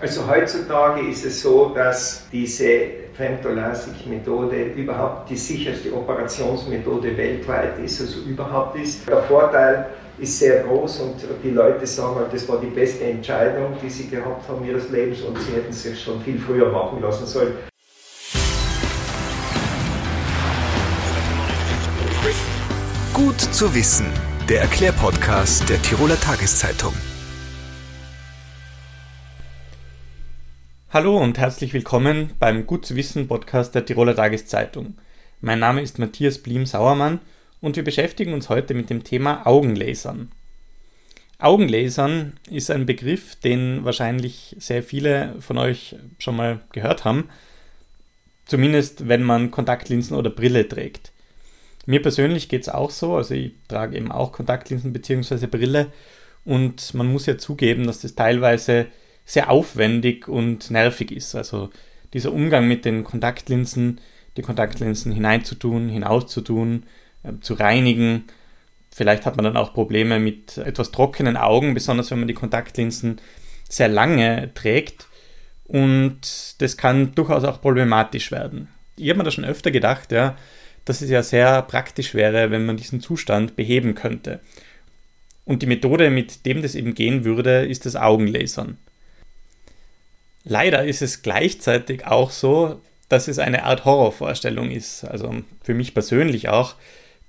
Also heutzutage ist es so, dass diese Femtolasik-Methode überhaupt die sicherste Operationsmethode weltweit ist, also überhaupt ist. Der Vorteil ist sehr groß und die Leute sagen halt, das war die beste Entscheidung, die sie gehabt haben ihres Lebens und sie hätten sich schon viel früher machen lassen sollen. Gut zu wissen, der Erklärpodcast der Tiroler Tageszeitung. Hallo und herzlich willkommen beim Gut zu wissen Podcast der Tiroler Tageszeitung. Mein Name ist Matthias Blim-Sauermann und wir beschäftigen uns heute mit dem Thema Augenlasern. Augenlasern ist ein Begriff, den wahrscheinlich sehr viele von euch schon mal gehört haben, zumindest wenn man Kontaktlinsen oder Brille trägt. Mir persönlich geht es auch so, also ich trage eben auch Kontaktlinsen bzw. Brille und man muss ja zugeben, dass das teilweise sehr aufwendig und nervig ist. Also dieser Umgang mit den Kontaktlinsen, die Kontaktlinsen hineinzutun, hinauszutun, äh, zu reinigen. Vielleicht hat man dann auch Probleme mit etwas trockenen Augen, besonders wenn man die Kontaktlinsen sehr lange trägt. Und das kann durchaus auch problematisch werden. Ich habe mir da schon öfter gedacht, ja, dass es ja sehr praktisch wäre, wenn man diesen Zustand beheben könnte. Und die Methode, mit dem das eben gehen würde, ist das Augenlasern. Leider ist es gleichzeitig auch so, dass es eine Art Horrorvorstellung ist, also für mich persönlich auch,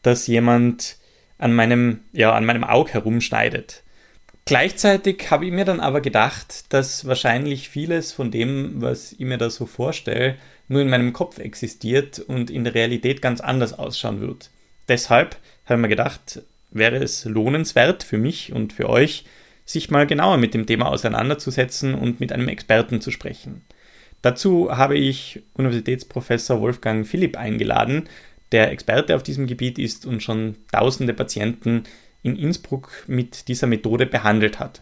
dass jemand an meinem, ja, an meinem Auge herumschneidet. Gleichzeitig habe ich mir dann aber gedacht, dass wahrscheinlich vieles von dem, was ich mir da so vorstelle, nur in meinem Kopf existiert und in der Realität ganz anders ausschauen wird. Deshalb habe ich mir gedacht, wäre es lohnenswert für mich und für euch, sich mal genauer mit dem Thema auseinanderzusetzen und mit einem Experten zu sprechen. Dazu habe ich Universitätsprofessor Wolfgang Philipp eingeladen, der Experte auf diesem Gebiet ist und schon tausende Patienten in Innsbruck mit dieser Methode behandelt hat.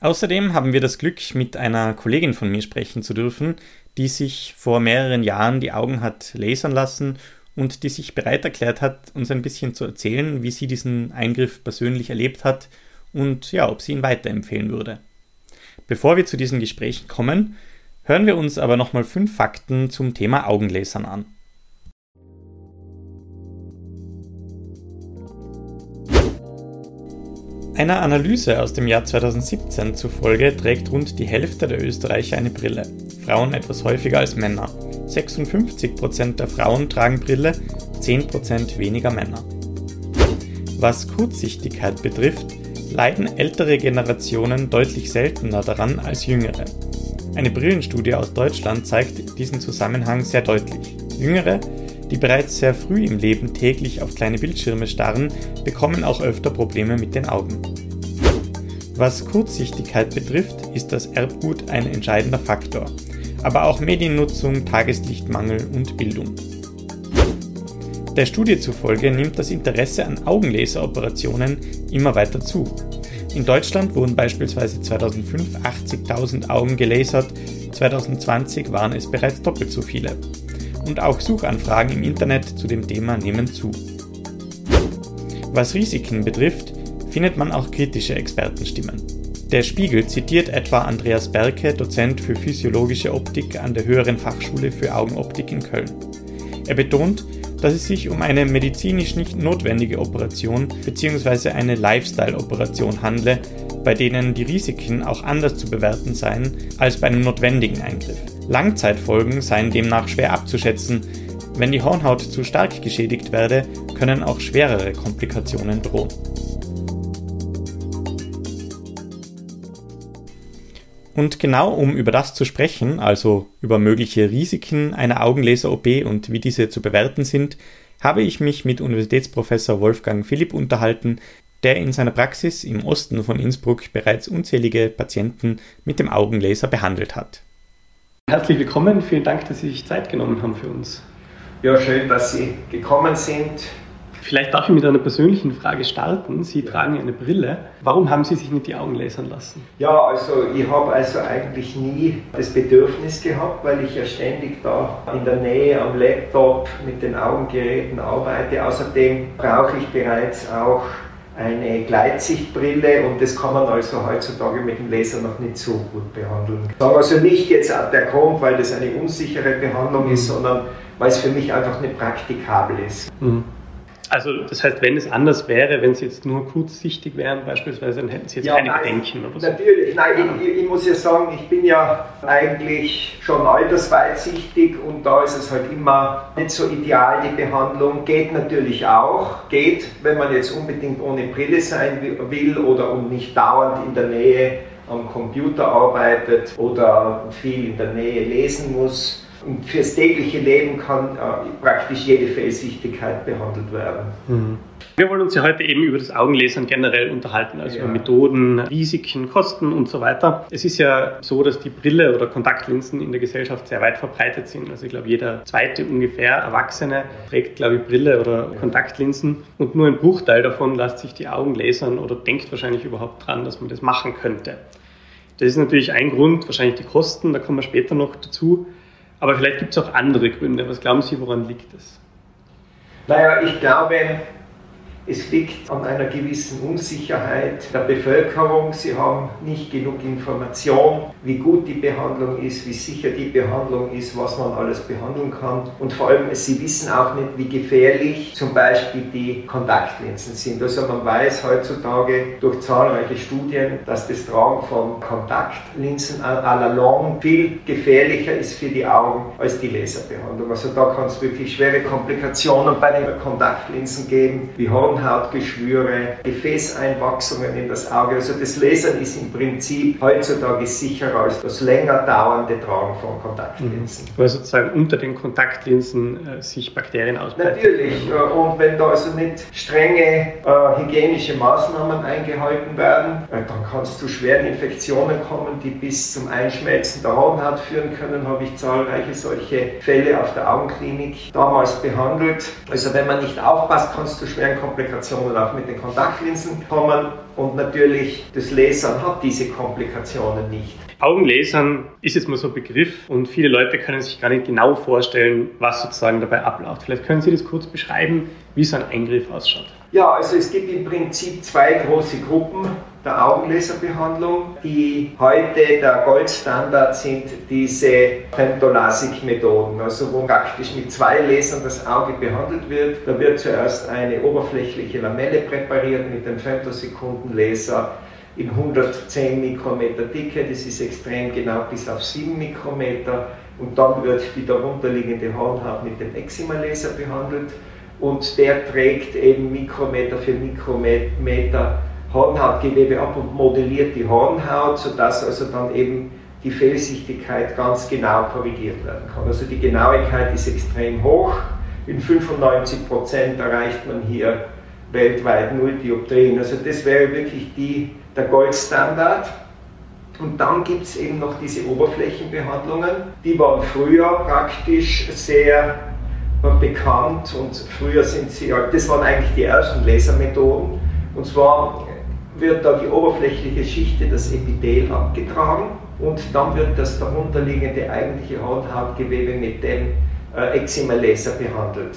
Außerdem haben wir das Glück, mit einer Kollegin von mir sprechen zu dürfen, die sich vor mehreren Jahren die Augen hat lasern lassen und die sich bereit erklärt hat, uns ein bisschen zu erzählen, wie sie diesen Eingriff persönlich erlebt hat und ja, ob sie ihn weiterempfehlen würde. Bevor wir zu diesen Gesprächen kommen, hören wir uns aber nochmal fünf Fakten zum Thema Augenlasern an. Einer Analyse aus dem Jahr 2017 zufolge trägt rund die Hälfte der Österreicher eine Brille, Frauen etwas häufiger als Männer. 56% der Frauen tragen Brille, 10% weniger Männer. Was Kurzsichtigkeit betrifft, leiden ältere Generationen deutlich seltener daran als jüngere. Eine Brillenstudie aus Deutschland zeigt diesen Zusammenhang sehr deutlich. Jüngere, die bereits sehr früh im Leben täglich auf kleine Bildschirme starren, bekommen auch öfter Probleme mit den Augen. Was Kurzsichtigkeit betrifft, ist das Erbgut ein entscheidender Faktor, aber auch Mediennutzung, Tageslichtmangel und Bildung. Der Studie zufolge nimmt das Interesse an Augenlaseroperationen immer weiter zu. In Deutschland wurden beispielsweise 2005 80.000 Augen gelasert, 2020 waren es bereits doppelt so viele. Und auch Suchanfragen im Internet zu dem Thema nehmen zu. Was Risiken betrifft, findet man auch kritische Expertenstimmen. Der Spiegel zitiert etwa Andreas Berke, Dozent für physiologische Optik an der Höheren Fachschule für Augenoptik in Köln. Er betont, dass es sich um eine medizinisch nicht notwendige Operation bzw. eine Lifestyle-Operation handle, bei denen die Risiken auch anders zu bewerten seien als bei einem notwendigen Eingriff. Langzeitfolgen seien demnach schwer abzuschätzen. Wenn die Hornhaut zu stark geschädigt werde, können auch schwerere Komplikationen drohen. Und genau um über das zu sprechen, also über mögliche Risiken einer Augenlaser-OP und wie diese zu bewerten sind, habe ich mich mit Universitätsprofessor Wolfgang Philipp unterhalten, der in seiner Praxis im Osten von Innsbruck bereits unzählige Patienten mit dem Augenlaser behandelt hat. Herzlich willkommen, vielen Dank, dass Sie sich Zeit genommen haben für uns. Ja, schön, dass Sie gekommen sind. Vielleicht darf ich mit einer persönlichen Frage starten. Sie tragen eine Brille. Warum haben Sie sich nicht die Augen lasern lassen? Ja, also ich habe also eigentlich nie das Bedürfnis gehabt, weil ich ja ständig da in der Nähe am Laptop mit den Augengeräten arbeite. Außerdem brauche ich bereits auch eine Gleitsichtbrille und das kann man also heutzutage mit dem Laser noch nicht so gut behandeln. Also nicht jetzt der Grund, weil das eine unsichere Behandlung ist, sondern weil es für mich einfach nicht praktikabel ist. Mhm. Also das heißt, wenn es anders wäre, wenn Sie jetzt nur kurzsichtig wären beispielsweise, dann hätten Sie jetzt ja, keine nein, Bedenken oder so? Natürlich, nein, ich, ich, muss ja sagen, ich bin ja eigentlich schon altersweitsichtig und da ist es halt immer nicht so ideal, die Behandlung. Geht natürlich auch, geht, wenn man jetzt unbedingt ohne Brille sein will oder und nicht dauernd in der Nähe am Computer arbeitet oder viel in der Nähe lesen muss und fürs tägliche Leben kann äh, praktisch jede Fehlsichtigkeit behandelt werden. Mhm. Wir wollen uns ja heute eben über das Augenlesern generell unterhalten, also ja. über Methoden, Risiken, Kosten und so weiter. Es ist ja so, dass die Brille oder Kontaktlinsen in der Gesellschaft sehr weit verbreitet sind. Also ich glaube, jeder zweite ungefähr Erwachsene trägt, glaube ich, Brille oder ja. Kontaktlinsen und nur ein Bruchteil davon lässt sich die Augen lasern oder denkt wahrscheinlich überhaupt dran, dass man das machen könnte. Das ist natürlich ein Grund, wahrscheinlich die Kosten, da kommen wir später noch dazu. Aber vielleicht gibt es auch andere Gründe. Was glauben Sie, woran liegt es? Naja, ich glaube, es liegt an einer gewissen Unsicherheit der Bevölkerung. Sie haben nicht genug Information, wie gut die Behandlung ist, wie sicher die Behandlung ist, was man alles behandeln kann. Und vor allem, sie wissen auch nicht, wie gefährlich zum Beispiel die Kontaktlinsen sind. Also man weiß heutzutage durch zahlreiche Studien, dass das Tragen von Kontaktlinsen à la longue viel gefährlicher ist für die Augen als die Laserbehandlung. Also da kann es wirklich schwere Komplikationen bei den Kontaktlinsen geben, wie Horn Hornhautgeschwüre, Gefäßeinwachsungen in das Auge. Also das Lasern ist im Prinzip heutzutage sicherer als das länger dauernde Tragen von Kontaktlinsen. Weil sozusagen unter den Kontaktlinsen äh, sich Bakterien ausbreiten. Natürlich. Äh, und wenn da also nicht strenge äh, hygienische Maßnahmen eingehalten werden, äh, dann kann es zu schweren Infektionen kommen, die bis zum Einschmelzen der Hornhaut führen können. Habe ich zahlreiche solche Fälle auf der Augenklinik damals behandelt. Also wenn man nicht aufpasst, kann es zu schweren Komplikationen Komplikationen auch mit den Kontaktlinsen kommen und natürlich das Lasern hat diese Komplikationen nicht. Augenlasern ist jetzt mal so ein Begriff und viele Leute können sich gar nicht genau vorstellen, was sozusagen dabei abläuft. Vielleicht können Sie das kurz beschreiben, wie so ein Eingriff ausschaut. Ja, also es gibt im Prinzip zwei große Gruppen der Augenlaserbehandlung, die heute der Goldstandard sind, diese Femtolasik-Methoden, also wo praktisch mit zwei Lasern das Auge behandelt wird. Da wird zuerst eine oberflächliche Lamelle präpariert mit dem Femtosekundenlaser in 110 Mikrometer Dicke, das ist extrem genau bis auf 7 Mikrometer. Und dann wird die darunterliegende Hornhaut mit dem Exima-Laser behandelt und der trägt eben Mikrometer für Mikrometer Hornhautgewebe ab und modelliert die Hornhaut, sodass also dann eben die Fehlsichtigkeit ganz genau korrigiert werden kann. Also die Genauigkeit ist extrem hoch. In 95 Prozent erreicht man hier weltweit null Dioptrien. Also das wäre wirklich die, der Goldstandard. Und dann gibt es eben noch diese Oberflächenbehandlungen. Die waren früher praktisch sehr bekannt und früher sind sie, das waren eigentlich die ersten Lasermethoden. Und zwar wird da die oberflächliche Schicht, das Epithel, abgetragen und dann wird das darunterliegende eigentliche Hauthautgewebe mit dem äh, Eczema-Laser behandelt.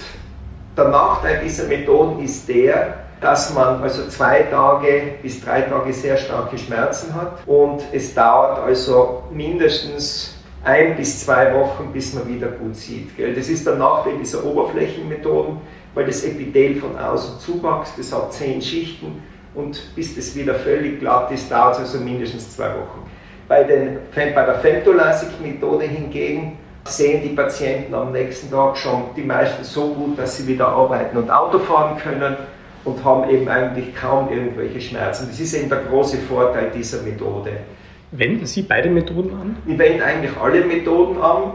Der Nachteil dieser Methoden ist der, dass man also zwei Tage bis drei Tage sehr starke Schmerzen hat und es dauert also mindestens ein bis zwei Wochen, bis man wieder gut sieht. Gell? Das ist der Nachteil dieser Oberflächenmethoden, weil das Epithel von außen zuwächst, das hat zehn Schichten und bis das wieder völlig glatt ist, dauert es also mindestens zwei Wochen. Bei, den, bei der Femtolasik-Methode hingegen sehen die Patienten am nächsten Tag schon die meisten so gut, dass sie wieder arbeiten und Auto fahren können und haben eben eigentlich kaum irgendwelche Schmerzen. Das ist eben der große Vorteil dieser Methode. Wenden Sie beide Methoden an? Ich wende eigentlich alle Methoden an,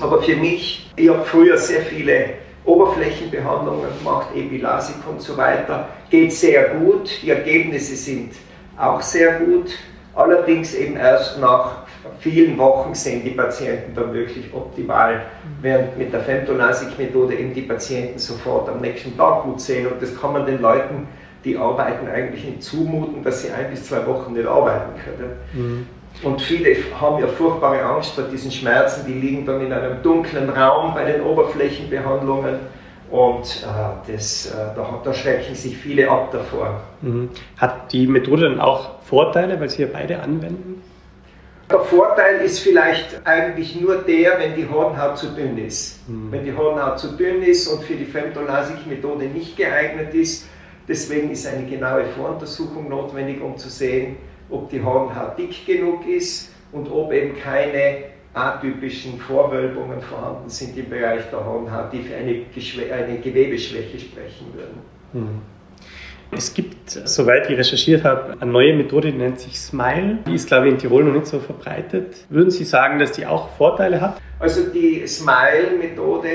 aber für mich, ich habe früher sehr viele Oberflächenbehandlungen gemacht, Epilasik und so weiter, geht sehr gut. Die Ergebnisse sind auch sehr gut. Allerdings eben erst nach vielen Wochen sehen die Patienten dann wirklich optimal, während mit der Femtolasik-Methode eben die Patienten sofort am nächsten Tag gut sehen. Und das kann man den Leuten, die arbeiten, eigentlich nicht zumuten, dass sie ein bis zwei Wochen nicht arbeiten können. Mhm. Und viele haben ja furchtbare Angst vor diesen Schmerzen, die liegen dann in einem dunklen Raum bei den Oberflächenbehandlungen Und äh, das, äh, da, da, schrecken sich viele ab davor. Mhm. Hat die Methode dann auch Vorteile, weil Sie ja beide anwenden? Der Vorteil ist vielleicht eigentlich nur der, wenn die Hornhaut zu dünn ist. Mhm. Wenn die Hornhaut zu dünn ist und für die Femtolasik-Methode nicht geeignet ist, deswegen ist eine genaue Voruntersuchung notwendig, um zu sehen, ob die Hornhaut dick genug ist und ob eben keine atypischen Vorwölbungen vorhanden sind im Bereich der Hornhaut, die für eine, eine Gewebeschwäche sprechen würden. Mhm. Es gibt, soweit ich recherchiert habe, eine neue Methode, die nennt sich Smile. Die ist, glaube ich, in Tirol noch nicht so verbreitet. Würden Sie sagen, dass die auch Vorteile hat? Also die Smile-Methode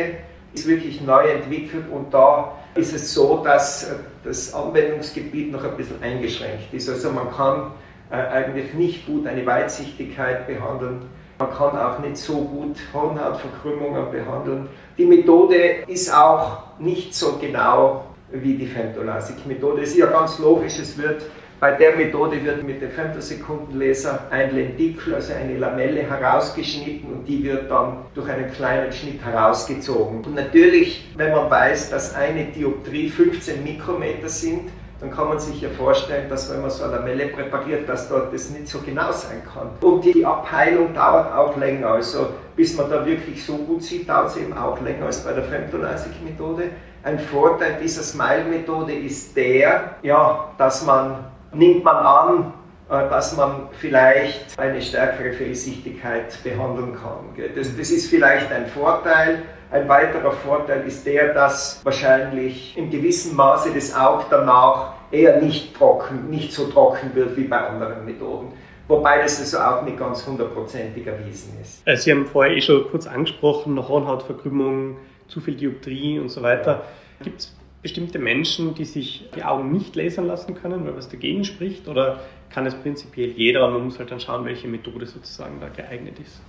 ist wirklich neu entwickelt und da ist es so, dass das Anwendungsgebiet noch ein bisschen eingeschränkt ist. Also man kann äh, eigentlich nicht gut eine Weitsichtigkeit behandeln. Man kann auch nicht so gut Hornhautverkrümmungen behandeln. Die Methode ist auch nicht so genau wie die Femtolasik-Methode. Es ist ja ganz logisch, es wird bei der Methode wird mit dem Femtosekundenlaser ein Lentikel, also eine Lamelle, herausgeschnitten und die wird dann durch einen kleinen Schnitt herausgezogen. Und natürlich, wenn man weiß, dass eine Dioptrie 15 Mikrometer sind, dann kann man sich ja vorstellen, dass wenn man so eine Lamelle präpariert, dass dort das nicht so genau sein kann. Und die Abheilung dauert auch länger. Also bis man da wirklich so gut sieht, dauert es eben auch länger als bei der Femtolasik-Methode. Ein Vorteil dieser Smile-Methode ist der, ja, dass man, nimmt man an, äh, dass man vielleicht eine stärkere Fehlsichtigkeit behandeln kann. Das, das ist vielleicht ein Vorteil. Ein weiterer Vorteil ist der, dass wahrscheinlich in gewissem Maße das Auge danach eher nicht trocken, nicht so trocken wird wie bei anderen Methoden. Wobei das also auch nicht ganz hundertprozentig erwiesen ist. Äh, Sie haben vorher eh schon kurz angesprochen, Hornhautverkrümmung, zu viel Dioptrie und so weiter. Gibt es bestimmte Menschen, die sich die Augen nicht lasern lassen können, weil was dagegen spricht? Oder kann es prinzipiell jeder und man muss halt dann schauen, welche Methode sozusagen da geeignet ist?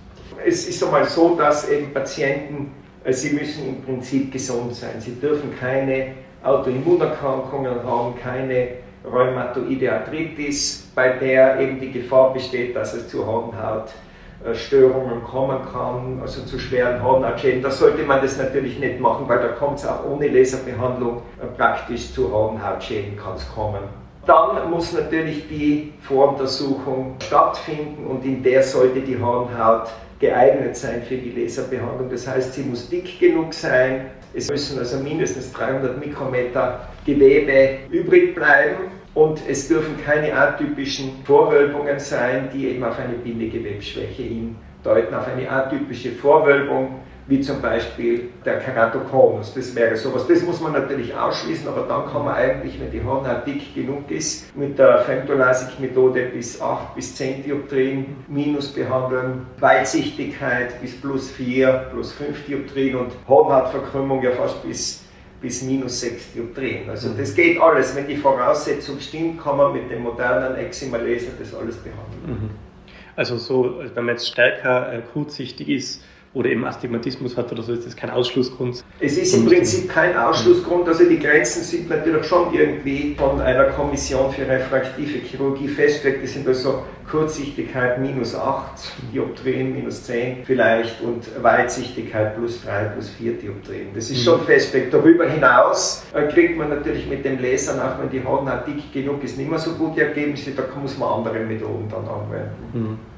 Es ist einmal so, dass eben Patienten, äh, sie müssen im Prinzip gesund sein. Sie dürfen keine Autoimmunerkrankungen haben, keine rheumatoide Arthritis, bei der eben die Gefahr besteht, dass es zu Hornhaut Störungen kommen kann, also zu schweren Hornhautschäden. Da sollte man das natürlich nicht machen, weil da kommt es auch ohne Laserbehandlung äh, praktisch zu Hornhautschäden kann es kommen. Dann muss natürlich die Voruntersuchung stattfinden und in der sollte die Hornhaut geeignet sein für die Laserbehandlung. Das heißt, sie muss dick genug sein. Es müssen also mindestens 300 Mikrometer Gewebe übrig bleiben und es dürfen keine atypischen Vorwölbungen sein, die eben auf eine Bindegewebsschwäche hindeuten, auf eine atypische Vorwölbung wie zum Beispiel der Keratokonus. Das wäre sowas. Das muss man natürlich ausschließen, aber dann kann man eigentlich, wenn die Hornhaut dick genug ist, mit der Femtolasik-Methode bis 8 bis 10 Dioptrien minus behandeln, Weitsichtigkeit bis plus 4, plus 5 Dioptrien und Hornhautverkrümmung ja fast bis bis minus 6 Dioptrien. Also mhm. das geht alles. Wenn die Voraussetzung stimmt, kann man mit dem modernen Exima-Laser das alles behandeln. Mhm. Also so, wenn man jetzt stärker äh, kurzsichtig ist, oder eben Astigmatismus hat oder so, ist das kein Ausschlussgrund. Es ist im Prinzip kein Ausschlussgrund, also die Grenzen sind natürlich schon irgendwie von einer Kommission für refraktive Chirurgie festgelegt. Das sind also Kurzsichtigkeit minus 8 Dioptrien, minus 10 vielleicht und Weitsichtigkeit plus 3, plus 4 Dioptrien. Das ist mhm. schon festgelegt. Darüber hinaus äh, kriegt man natürlich mit dem Lasern, auch wenn die Hornhaut dick genug ist, nicht mehr so gute Ergebnisse, da muss man andere Methoden dann anwenden. Mhm.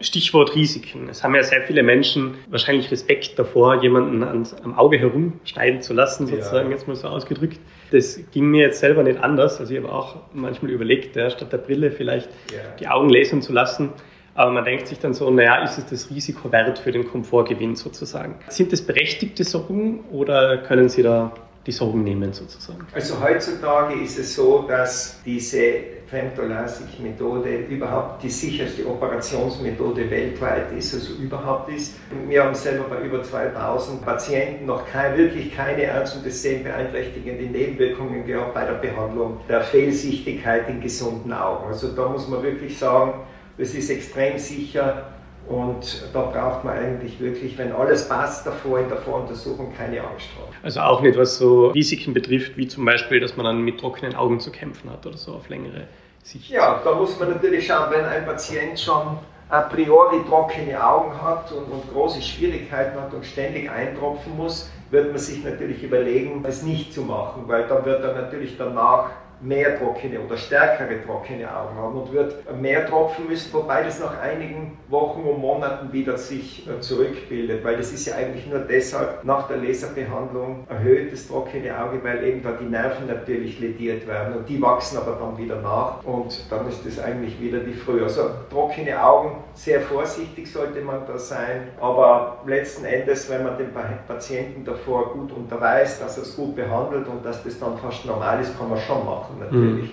Stichwort Risiken. Es haben ja sehr viele Menschen wahrscheinlich Respekt davor, jemanden ans, am Auge herumschneiden zu lassen, sozusagen, ja. jetzt mal so ausgedrückt. Das ging mir jetzt selber nicht anders. Also ich habe auch manchmal überlegt, ja, statt der Brille vielleicht ja. die Augen lasern zu lassen. Aber man denkt sich dann so, naja, ist es das Risiko wert für den Komfortgewinn sozusagen? Sind das berechtigte Sorgen oder können Sie da die Sorgen nehmen sozusagen? Also heutzutage ist es so, dass diese Femtolasik-Methode überhaupt die sicherste Operationsmethode weltweit ist, also überhaupt ist. Wir haben selber bei über 2000 Patienten noch kein, wirklich keine ernst und das sehbeeinträchtigende Nebenwirkungen gehabt bei der Behandlung der Fehlsichtigkeit in gesunden Augen. Also da muss man wirklich sagen, das ist extrem sicher und da braucht man eigentlich wirklich, wenn alles passt davor in der Voruntersuchung, keine Angst haben. Also auch nicht, was so Risiken betrifft, wie zum Beispiel, dass man dann mit trockenen Augen zu kämpfen hat oder so auf längere Sicht. Ja, da muss man natürlich schauen, wenn ein Patient schon a priori trockene Augen hat und, und große Schwierigkeiten hat und ständig eintropfen muss, wird man sich natürlich überlegen, es nicht zu machen, weil dann wird er natürlich danach mehr trockene oder stärkere trockene Augen haben und wird mehr tropfen müssen, wobei das nach einigen Wochen und Monaten wieder sich äh, zurückbildet, weil das ist ja eigentlich nur deshalb nach der Laserbehandlung erhöht das trockene Auge, weil eben da die Nerven natürlich lediert werden und die wachsen aber dann wieder nach und dann ist das eigentlich wieder wie früher. Also trockene Augen, sehr vorsichtig sollte man da sein, aber letzten Endes, wenn man den Patienten davor gut unterweist, dass er es gut behandelt und dass das dann fast normal ist, kann man schon machen natürlich.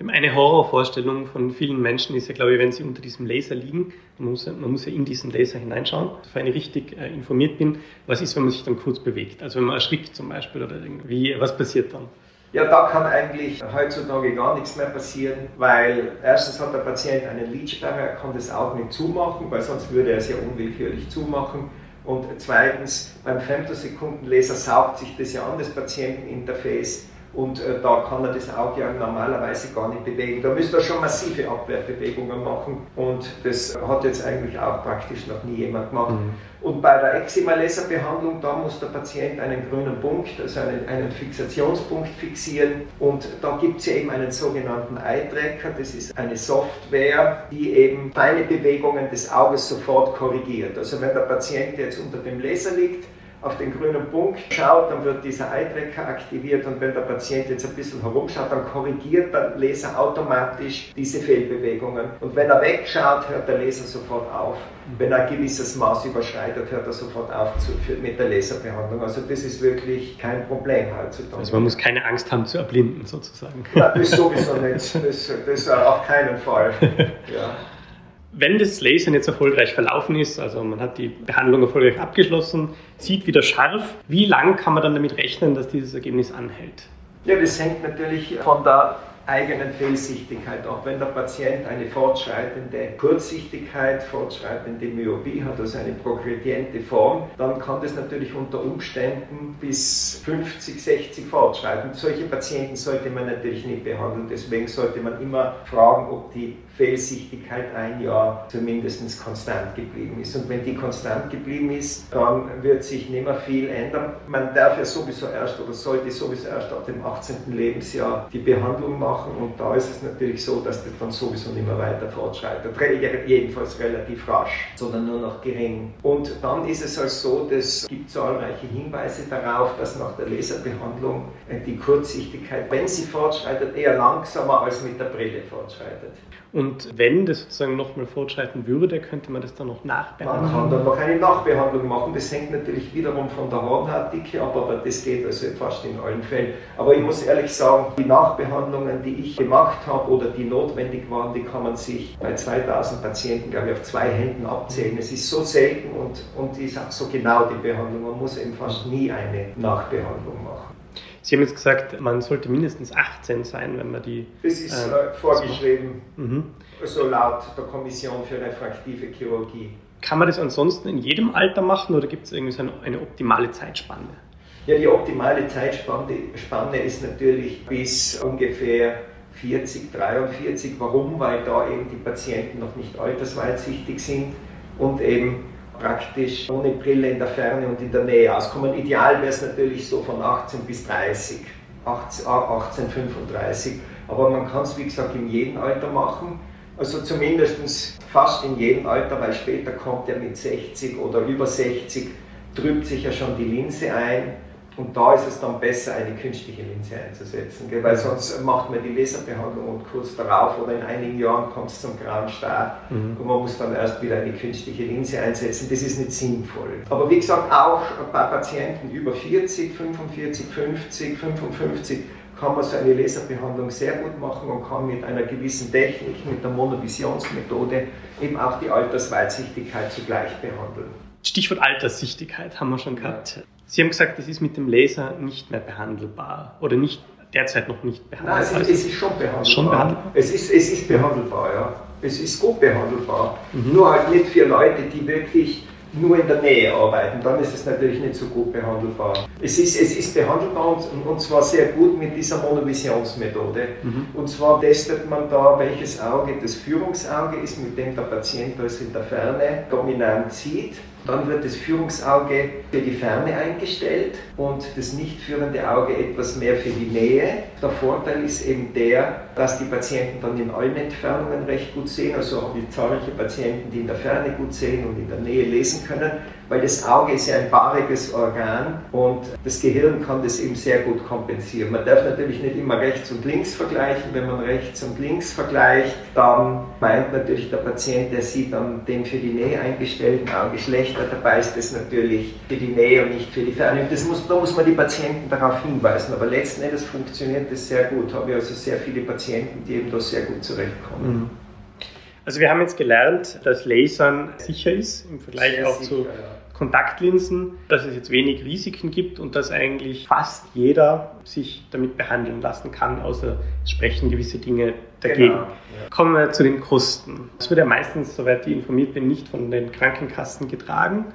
Mhm. Eine Horrorvorstellung von vielen Menschen ist ja, glaube ich, wenn sie unter diesem Laser liegen, man muss, man muss ja in diesen Laser hineinschauen, wenn ich richtig äh, informiert bin, was ist, wenn man sich dann kurz bewegt? Also wenn man erschrickt zum Beispiel oder irgendwie, was passiert dann? Ja, da kann eigentlich heutzutage gar nichts mehr passieren, weil erstens hat der Patient einen Lidsperre, er kann das Auge nicht zumachen, weil sonst würde er es ja unwillkürlich zumachen. Und zweitens, beim Femtosekundenlaser saugt sich das ja an, das Patienteninterface und äh, da kann er das Auge ja normalerweise gar nicht bewegen. Da müsste er schon massive Abwehrbewegungen machen und das hat jetzt eigentlich auch praktisch noch nie jemand gemacht. Mhm. Und bei der Eczema-Laserbehandlung, da muss der Patient einen grünen Punkt, also einen, einen Fixationspunkt fixieren und da gibt es ja eben einen sogenannten Eye-Tracker, das ist eine Software, die eben feine Bewegungen des Auges sofort korrigiert. Also wenn der Patient jetzt unter dem Laser liegt, auf den grünen Punkt schaut, dann wird dieser Eye-Tracker aktiviert und wenn der Patient jetzt ein bisschen herumschaut, dann korrigiert der Laser automatisch diese Fehlbewegungen. Und wenn er wegschaut, hört der Laser sofort auf. Wenn er ein gewisses Maß überschreitet, hört er sofort auf mit der Laserbehandlung. Also das ist wirklich kein Problem heutzutage. Also man muss keine Angst haben zu erblinden sozusagen. Ja, das sowieso nicht. Das, das auf keinen Fall. Ja. Wenn das Lasern jetzt erfolgreich verlaufen ist, also man hat die Behandlung erfolgreich abgeschlossen, sieht wieder scharf, wie lang kann man dann damit rechnen, dass dieses Ergebnis anhält? Ja, das hängt natürlich von der eigenen Fehlsichtigkeit ab. Wenn der Patient eine fortschreitende Kurzsichtigkeit, fortschreitende Myopie hat, also eine progrediente Form, dann kann das natürlich unter Umständen bis 50, 60 fortschreiten. Solche Patienten sollte man natürlich nicht behandeln. Deswegen sollte man immer fragen, ob die Fehlsichtigkeit ein Jahr zumindest konstant geblieben ist. Und wenn die konstant geblieben ist, dann wird sich nicht mehr viel ändern. Man darf ja sowieso erst oder sollte sowieso erst ab dem 18. Lebensjahr die Behandlung machen. Und da ist es natürlich so, dass das dann sowieso nicht mehr weiter fortschreitet. Jedenfalls relativ rasch, sondern nur noch gering. Und dann ist es also so, es gibt zahlreiche Hinweise darauf, dass nach der Laserbehandlung die Kurzsichtigkeit, wenn sie fortschreitet, eher langsamer als mit der Brille fortschreitet. Und wenn das sozusagen nochmal fortschreiten würde, könnte man das dann noch nachbehandeln? Man kann dann noch eine Nachbehandlung machen. Das hängt natürlich wiederum von der Hornhautdicke ab, aber das geht also fast in allen Fällen. Aber ich muss ehrlich sagen, die Nachbehandlungen, die ich gemacht habe oder die notwendig waren, die kann man sich bei 2000 Patienten, glaube ich, auf zwei Händen abzählen. Es ist so selten und, und ist auch so genau die Behandlung. Man muss eben fast nie eine Nachbehandlung machen. Sie haben jetzt gesagt, man sollte mindestens 18 sein, wenn man die. Das ist ähm, äh, vorgeschrieben, mhm. so laut der Kommission für refraktive Chirurgie. Kann man das ansonsten in jedem Alter machen oder gibt es irgendwie so eine, eine, optimale Zeitspanne? Ja, die optimale Zeitspanne Spanne ist natürlich bis ungefähr 40, 43. Warum? Weil da eben die Patienten noch nicht altersweitsichtig sind und eben praktisch ohne Brille in der Ferne und in der Nähe auskommen. Ideal wäre es natürlich so von 18 bis 30, 18, 35. Aber man kann es, wie gesagt, in jedem Alter machen. Also zumindest fast in jedem Alter, weil später kommt ja mit 60 oder über 60, trübt sich ja schon die Linse ein und da ist es dann besser, eine künstliche Linse einzusetzen, gell? weil sonst macht man die Laserbehandlung und kurz darauf oder in einigen Jahren kommt es zum grauen Star mhm. und man muss dann erst wieder eine künstliche Linse einsetzen. Das ist nicht sinnvoll. Aber wie gesagt, auch bei Patienten über 40, 45, 50, 55 kann man so eine Laserbehandlung sehr gut machen und kann mit einer gewissen Technik, mit der Monovisionsmethode eben auch die Altersweitsichtigkeit zugleich behandeln. Stichwort Alterssichtigkeit haben wir schon gehabt. Sie haben gesagt, das ist mit dem Laser nicht mehr behandelbar oder nicht derzeit noch nicht behandelbar. Nein, es ist, es ist schon behandelbar. Schon behandelbar? Es, ist, es ist behandelbar, ja. Es ist gut behandelbar. Mhm. Nur halt nicht für Leute, die wirklich nur in der Nähe arbeiten. Dann ist es natürlich nicht so gut behandelbar. Es ist, es ist behandelbar und, und zwar sehr gut mit dieser Monovisionsmethode. Mhm. Und zwar testet man da, welches Auge das Führungsauge ist, mit dem der Patient das in der Ferne dominant sieht. Dann wird das Führungsauge für die Ferne eingestellt und das nicht führende Auge etwas mehr für die Nähe. Der Vorteil ist eben der, dass die Patienten dann in allen Entfernungen recht gut sehen. Also habe ich zahlreiche Patienten, die in der Ferne gut sehen und in der Nähe lesen können, weil das Auge ist ja ein bariges Organ und das Gehirn kann das eben sehr gut kompensieren. Man darf natürlich nicht immer rechts und links vergleichen. Wenn man rechts und links vergleicht, dann meint natürlich der Patient, der sieht dann den für die Nähe eingestellten Auge schlechter. Dabei ist das natürlich für die Nähe und nicht für die Ferne. Das muss, da muss man die Patienten darauf hinweisen. Aber letzten Endes funktioniert das sehr gut. Habe ich also sehr viele Patienten, die eben da sehr gut zurechtkommen. Mhm. Also wir haben jetzt gelernt, dass Lasern sicher ist im Vergleich sehr auch sicher, zu ja. Kontaktlinsen, dass es jetzt wenig Risiken gibt und dass eigentlich fast jeder sich damit behandeln lassen kann, außer es sprechen gewisse Dinge dagegen. Genau, ja. Kommen wir zu den Kosten. Das wird ja meistens, soweit ich informiert bin, nicht von den Krankenkassen getragen.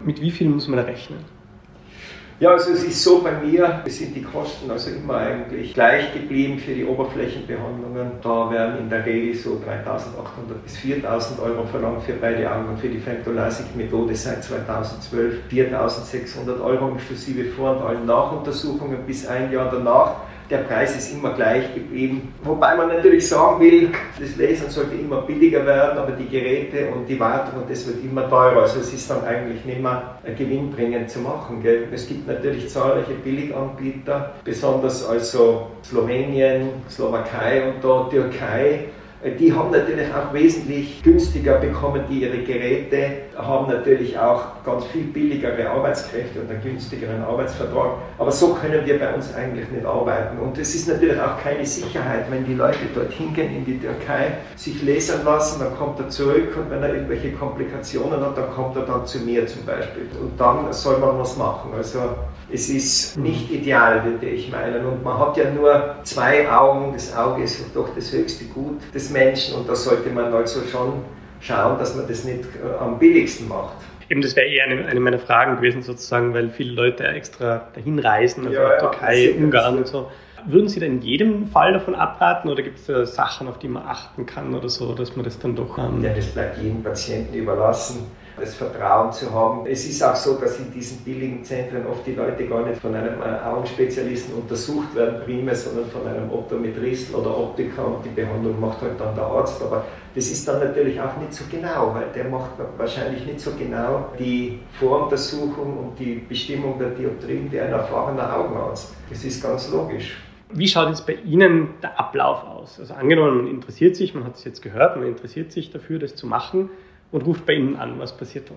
Mit wie viel muss man da rechnen? Ja, also es ist so bei mir, es sind die Kosten also immer eigentlich gleich geblieben für die Oberflächenbehandlungen. Da werden in der Regel so 3.800 bis 4.000 Euro verlangt für beide Augen und für die Femtolasik-Methode seit 2012 4.600 Euro inklusive Vor- und allen Nachuntersuchungen bis ein Jahr danach der Preis ist immer gleich geblieben. Wobei man natürlich sagen will, das Lesen sollte immer billiger werden, aber die Geräte und die Wartung und das wird immer teurer. Also es ist dann eigentlich nicht mehr gewinnbringend zu machen. Gell? Es gibt natürlich zahlreiche Billiganbieter, besonders also Slowenien, Slowakei und da Türkei die haben natürlich auch wesentlich günstiger bekommen, die ihre Geräte, haben natürlich auch ganz viel billigere Arbeitskräfte und einen günstigeren Arbeitsvertrag. Aber so können wir bei uns eigentlich nicht arbeiten. Und es ist natürlich auch keine Sicherheit, wenn die Leute dorthin gehen in die Türkei, sich lesen lassen, dann kommt er zurück und wenn er irgendwelche Komplikationen hat, dann kommt er dann zu mir zum Beispiel. Und dann soll man was machen. Also es ist nicht ideal, würde ich meinen. Und man hat ja nur zwei Augen. Das Auge ist doch das höchste Gut des Menschen und da sollte man also schon schauen, dass man das nicht äh, am billigsten macht. Eben, das wäre eher eine, eine, meiner Fragen gewesen, sozusagen, weil viele Leute extra dahin reisen, also ja, Türkei, ja, Ungarn und so. Würden Sie da in jedem Fall davon abraten oder gibt es da Sachen, auf die man achten kann oder so, dass man das dann doch. Ähm ja, das bleibt jedem Patienten überlassen das Vertrauen zu haben. Es ist auch so, dass in diesen billigen Zentren oft die Leute gar nicht von einem äh, Augenspezialisten untersucht werden, primär, sondern von einem Optometristen oder Optiker und die Behandlung macht halt dann der Arzt. Aber das ist dann natürlich auch nicht so genau, weil der macht wahrscheinlich nicht so genau die Voruntersuchung und die Bestimmung der Dioptrien wie ein erfahrener Augenarzt. Das ist ganz logisch. Wie schaut jetzt bei Ihnen der Ablauf aus? Also angenommen, man interessiert sich, man hat es jetzt gehört, man interessiert sich dafür, das zu machen und ruft bei Ihnen an. Was passiert dann?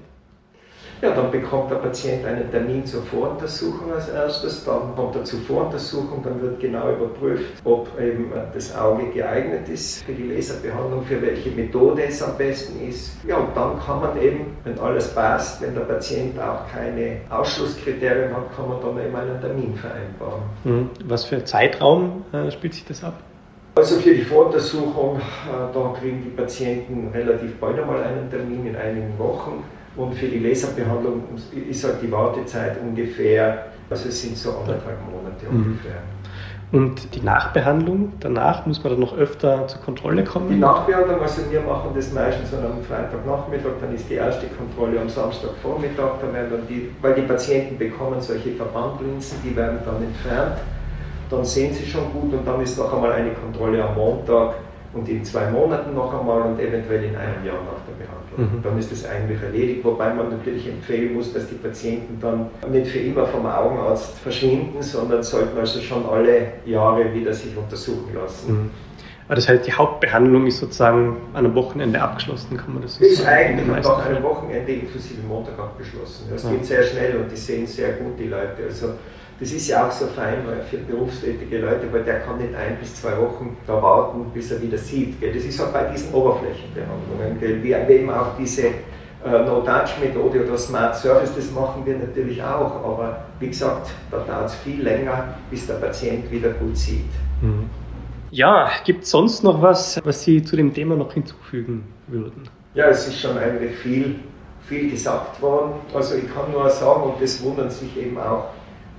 Ja, dann bekommt der Patient einen Termin zur Voruntersuchung als erstes, dann kommt er zur Voruntersuchung, dann wird genau überprüft, ob eben das Auge geeignet ist für die Laserbehandlung, für welche Methode es am besten ist. Ja, und dann kann man eben, wenn alles passt, wenn der Patient auch keine Ausschlusskriterien hat, kann man dann eben einen Termin vereinbaren. Mhm. Was für Zeitraum äh, spielt sich das ab? Also für die Voruntersuchung, äh, da kriegen die Patienten relativ bald einmal einen Termin in einigen Wochen. Und für die Laserbehandlung ist halt die Wartezeit ungefähr, also es sind so anderthalb Monate mhm. ungefähr. Und die Nachbehandlung danach, muss man dann noch öfter zur Kontrolle kommen? Die Nachbehandlung, also wir machen das meistens am Freitagnachmittag, dann ist die erste Kontrolle am Samstagvormittag, dann werden dann die, weil die Patienten bekommen solche Verbandlinsen, die werden dann entfernt dann sehen sie schon gut und dann ist noch einmal eine Kontrolle am Montag und in zwei Monaten noch einmal und eventuell in einem Jahr nach der Behandlung. Mhm. Dann ist das eigentlich erledigt, wobei man natürlich empfehlen muss, dass die Patienten dann nicht für immer vom Augenarzt verschwinden, sondern sollten also schon alle Jahre wieder sich untersuchen lassen. Mhm. Aber das heißt, die Hauptbehandlung ist sozusagen an einem Wochenende abgeschlossen, kann man das so ist sagen? Ist eigentlich nach einem Wochenende inklusive Montag abgeschlossen. Das ja. geht sehr schnell und die sehen sehr gut, die Leute. Also das ist ja auch so fein für berufstätige Leute, weil der kann nicht ein bis zwei Wochen da warten, bis er wieder sieht. Gell. Das ist auch bei diesen Oberflächenbehandlungen, gell. wie eben auch diese äh, No-Touch-Methode oder Smart Service, das machen wir natürlich auch, aber wie gesagt, da dauert es viel länger, bis der Patient wieder gut sieht. Mhm. Ja, gibt es sonst noch was, was Sie zu dem Thema noch hinzufügen würden? Ja, es ist schon eigentlich viel, viel gesagt worden. Also ich kann nur sagen, und das wundern sich eben auch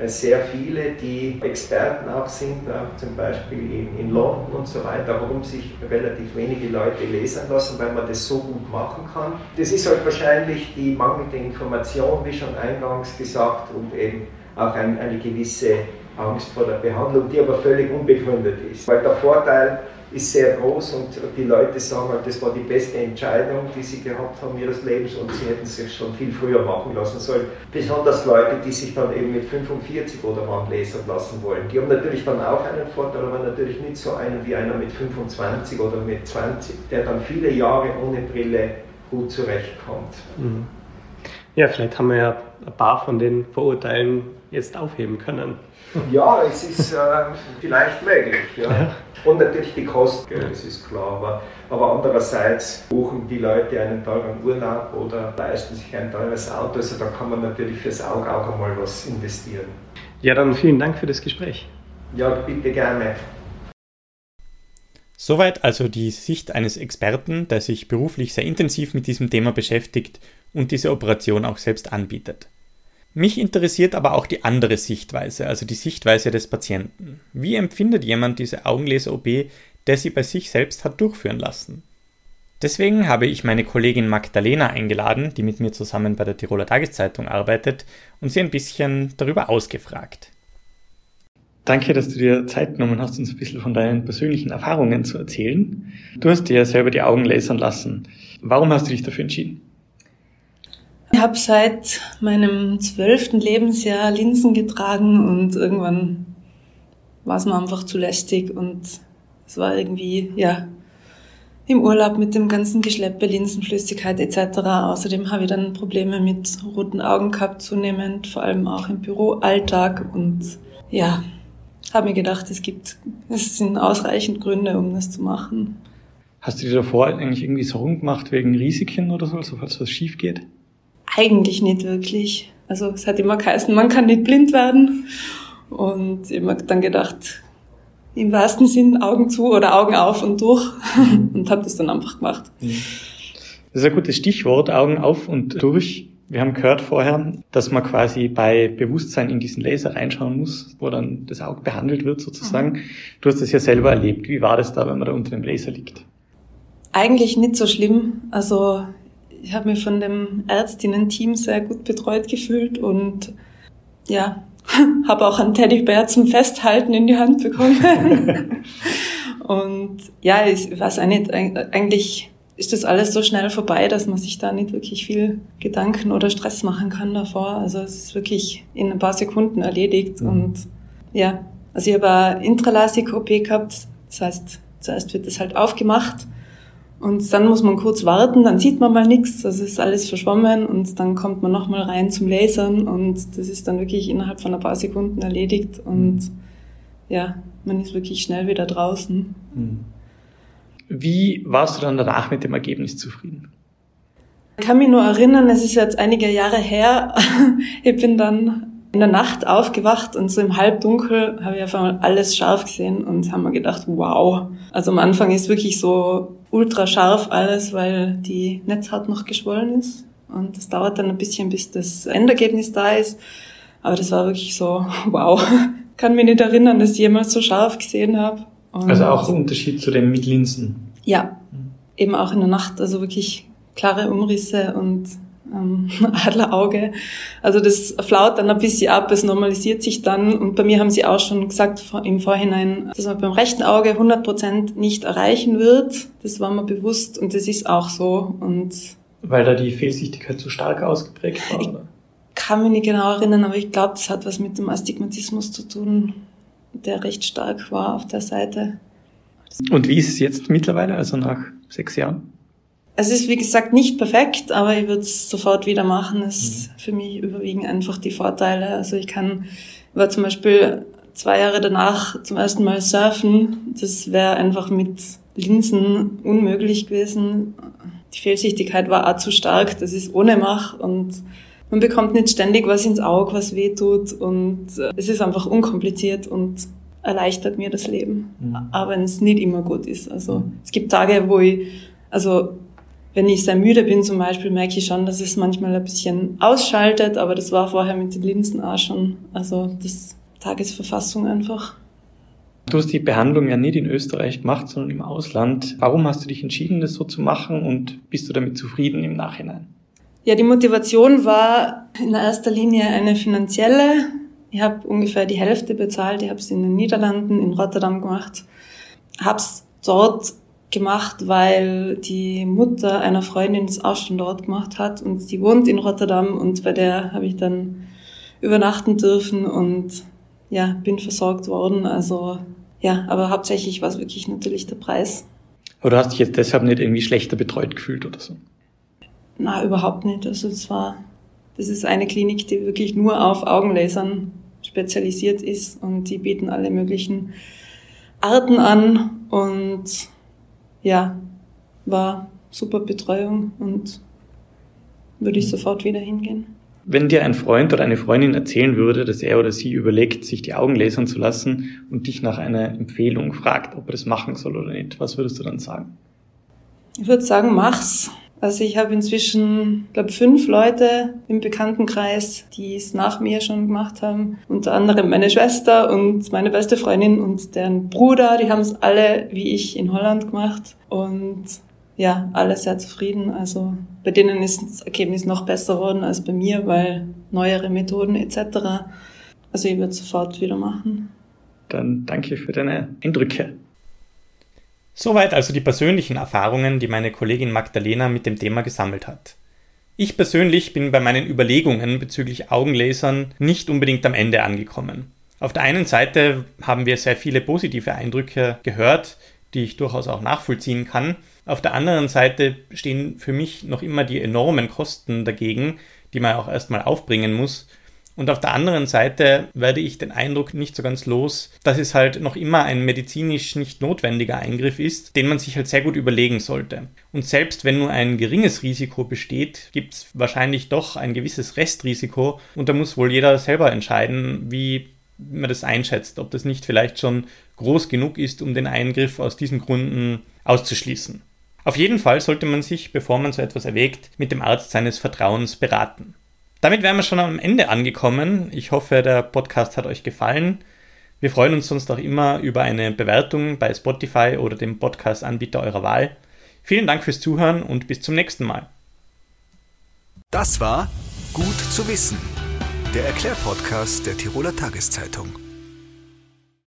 sehr viele, die Experten auch sind, zum Beispiel in, London und so weiter, warum sich relativ wenige Leute lesen lassen, weil man das so gut machen kann. Das ist halt wahrscheinlich die mangelnde Information, wie schon eingangs gesagt, und eben auch ein, eine gewisse Angst vor der Behandlung, die aber völlig unbegründet ist. Weil der Vorteil ist sehr groß und die Leute sagen halt, das war die beste Entscheidung, die sie gehabt haben ihres Lebens und sie hätten sich schon viel früher machen lassen sollen. Besonders Leute, die sich dann eben mit 45 oder wann lesen lassen wollen. Die haben natürlich dann auch einen Vorteil, aber natürlich nicht so einen wie einer mit 25 oder mit 20, der dann viele Jahre ohne Brille gut zurechtkommt. Mhm. Ja, vielleicht haben wir ja ein paar von den Vorurteilen jetzt aufheben können. Ja, es ist äh, vielleicht möglich. Ja. ja. Und natürlich die Kosten, das ist klar. Aber, aber andererseits buchen die Leute einen teuren Urlaub oder leisten sich ein teures Auto. Also da kann man natürlich fürs Auge auch einmal was investieren. Ja, dann vielen Dank für das Gespräch. Ja, bitte gerne. Soweit also die Sicht eines Experten, der sich beruflich sehr intensiv mit diesem Thema beschäftigt und diese Operation auch selbst anbietet. Mich interessiert aber auch die andere Sichtweise, also die Sichtweise des Patienten. Wie empfindet jemand diese Augenlaser-OP, der sie bei sich selbst hat durchführen lassen? Deswegen habe ich meine Kollegin Magdalena eingeladen, die mit mir zusammen bei der Tiroler Tageszeitung arbeitet, und sie ein bisschen darüber ausgefragt. Danke, dass du dir Zeit genommen hast, uns ein bisschen von deinen persönlichen Erfahrungen zu erzählen. Du hast dir ja selber die Augen lasern lassen. Warum hast du dich dafür entschieden? Ich habe seit meinem zwölften Lebensjahr Linsen getragen und irgendwann war es mir einfach zu lästig und es war irgendwie, ja, im Urlaub mit dem ganzen Geschleppe, Linsenflüssigkeit etc. Außerdem habe ich dann Probleme mit roten Augen gehabt, zunehmend, vor allem auch im Büroalltag und ja, habe mir gedacht, es gibt, es sind ausreichend Gründe, um das zu machen. Hast du dir davor eigentlich irgendwie Sorgen gemacht wegen Risiken oder so, also falls was schief geht? Eigentlich nicht wirklich. Also es hat immer geheißen, man kann nicht blind werden. Und ich habe dann gedacht, im wahrsten Sinn Augen zu oder Augen auf und durch mhm. und habe das dann einfach gemacht. Mhm. Das ist ein gutes Stichwort, Augen auf und durch. Wir haben gehört vorher, dass man quasi bei Bewusstsein in diesen Laser reinschauen muss, wo dann das Auge behandelt wird sozusagen. Mhm. Du hast das ja selber erlebt. Wie war das da, wenn man da unter dem Laser liegt? Eigentlich nicht so schlimm. Also ich habe mich von dem Ärztinnen-Team sehr gut betreut gefühlt und ja, habe auch einen Teddybär zum Festhalten in die Hand bekommen. und ja, ich weiß auch nicht, eigentlich ist das alles so schnell vorbei, dass man sich da nicht wirklich viel Gedanken oder Stress machen kann davor. Also es ist wirklich in ein paar Sekunden erledigt. Mhm. Und ja, also ich habe eine Intralasik-OP gehabt. Das heißt, zuerst wird das halt aufgemacht und dann muss man kurz warten, dann sieht man mal nichts, das ist alles verschwommen und dann kommt man nochmal rein zum Lasern und das ist dann wirklich innerhalb von ein paar Sekunden erledigt und ja, man ist wirklich schnell wieder draußen. Mhm. Wie warst du dann danach mit dem Ergebnis zufrieden? Ich kann mich nur erinnern, es ist jetzt einige Jahre her, ich bin dann in der Nacht aufgewacht und so im Halbdunkel habe ich auf einmal alles scharf gesehen und haben mir gedacht, wow. Also am Anfang ist wirklich so ultra scharf alles, weil die Netzhaut noch geschwollen ist. Und es dauert dann ein bisschen, bis das Endergebnis da ist. Aber das war wirklich so, wow. Kann mich nicht erinnern, dass ich jemals so scharf gesehen habe. Und also auch ein Unterschied zu dem mit Linsen. Ja, eben auch in der Nacht, also wirklich klare Umrisse und ähm, Adlerauge. Also das flaut dann ein bisschen ab, es normalisiert sich dann. Und bei mir haben sie auch schon gesagt im Vorhinein, dass man beim rechten Auge 100 Prozent nicht erreichen wird. Das war mir bewusst und das ist auch so. Und Weil da die Fehlsichtigkeit zu stark ausgeprägt war? Ich kann mich nicht genau erinnern, aber ich glaube, das hat was mit dem Astigmatismus zu tun, der recht stark war auf der Seite. Und wie ist es jetzt mittlerweile, also nach sechs Jahren? Es ist, wie gesagt, nicht perfekt, aber ich würde es sofort wieder machen. Es mhm. für mich überwiegen einfach die Vorteile. Also ich kann, war zum Beispiel zwei Jahre danach zum ersten Mal surfen. Das wäre einfach mit Linsen unmöglich gewesen. Die Fehlsichtigkeit war auch zu stark. Das ist ohne Mach und man bekommt nicht ständig was ins Auge, was weh tut und äh, es ist einfach unkompliziert und erleichtert mir das Leben. Mhm. Aber wenn es nicht immer gut ist. Also mhm. es gibt Tage, wo ich, also wenn ich sehr müde bin zum Beispiel, merke ich schon, dass es manchmal ein bisschen ausschaltet, aber das war vorher mit den Linsen auch schon, also das Tagesverfassung einfach. Du hast die Behandlung ja nicht in Österreich gemacht, sondern im Ausland. Warum hast du dich entschieden, das so zu machen und bist du damit zufrieden im Nachhinein? Ja, die Motivation war in erster Linie eine finanzielle. Ich habe ungefähr die Hälfte bezahlt. Ich habe es in den Niederlanden, in Rotterdam gemacht. Habe es dort gemacht, weil die Mutter einer Freundin es auch schon dort gemacht hat und die wohnt in Rotterdam und bei der habe ich dann übernachten dürfen und ja, bin versorgt worden. Also ja, aber hauptsächlich war es wirklich natürlich der Preis. Aber du hast dich jetzt deshalb nicht irgendwie schlechter betreut gefühlt oder so? Na, überhaupt nicht. Also es war, das ist eine Klinik, die wirklich nur auf Augenlasern spezialisiert ist und die bieten alle möglichen Arten an und ja, war super Betreuung und würde ich mhm. sofort wieder hingehen. Wenn dir ein Freund oder eine Freundin erzählen würde, dass er oder sie überlegt, sich die Augen lasern zu lassen und dich nach einer Empfehlung fragt, ob er das machen soll oder nicht, was würdest du dann sagen? Ich würde sagen, mach's. Also ich habe inzwischen, glaube fünf Leute im Bekanntenkreis, die es nach mir schon gemacht haben. Unter anderem meine Schwester und meine beste Freundin und deren Bruder. Die haben es alle wie ich in Holland gemacht. Und ja, alle sehr zufrieden. Also bei denen ist das Ergebnis noch besser geworden als bei mir, weil neuere Methoden etc. Also ich würde sofort wieder machen. Dann danke für deine Eindrücke. Soweit also die persönlichen Erfahrungen, die meine Kollegin Magdalena mit dem Thema gesammelt hat. Ich persönlich bin bei meinen Überlegungen bezüglich Augenlasern nicht unbedingt am Ende angekommen. Auf der einen Seite haben wir sehr viele positive Eindrücke gehört, die ich durchaus auch nachvollziehen kann. Auf der anderen Seite stehen für mich noch immer die enormen Kosten dagegen, die man auch erstmal aufbringen muss. Und auf der anderen Seite werde ich den Eindruck nicht so ganz los, dass es halt noch immer ein medizinisch nicht notwendiger Eingriff ist, den man sich halt sehr gut überlegen sollte. Und selbst wenn nur ein geringes Risiko besteht, gibt es wahrscheinlich doch ein gewisses Restrisiko und da muss wohl jeder selber entscheiden, wie man das einschätzt, ob das nicht vielleicht schon groß genug ist, um den Eingriff aus diesen Gründen auszuschließen. Auf jeden Fall sollte man sich, bevor man so etwas erwägt, mit dem Arzt seines Vertrauens beraten. Damit wären wir schon am Ende angekommen. Ich hoffe, der Podcast hat euch gefallen. Wir freuen uns sonst auch immer über eine Bewertung bei Spotify oder dem Podcast-Anbieter eurer Wahl. Vielen Dank fürs Zuhören und bis zum nächsten Mal. Das war Gut zu wissen, der Erklärpodcast der Tiroler Tageszeitung.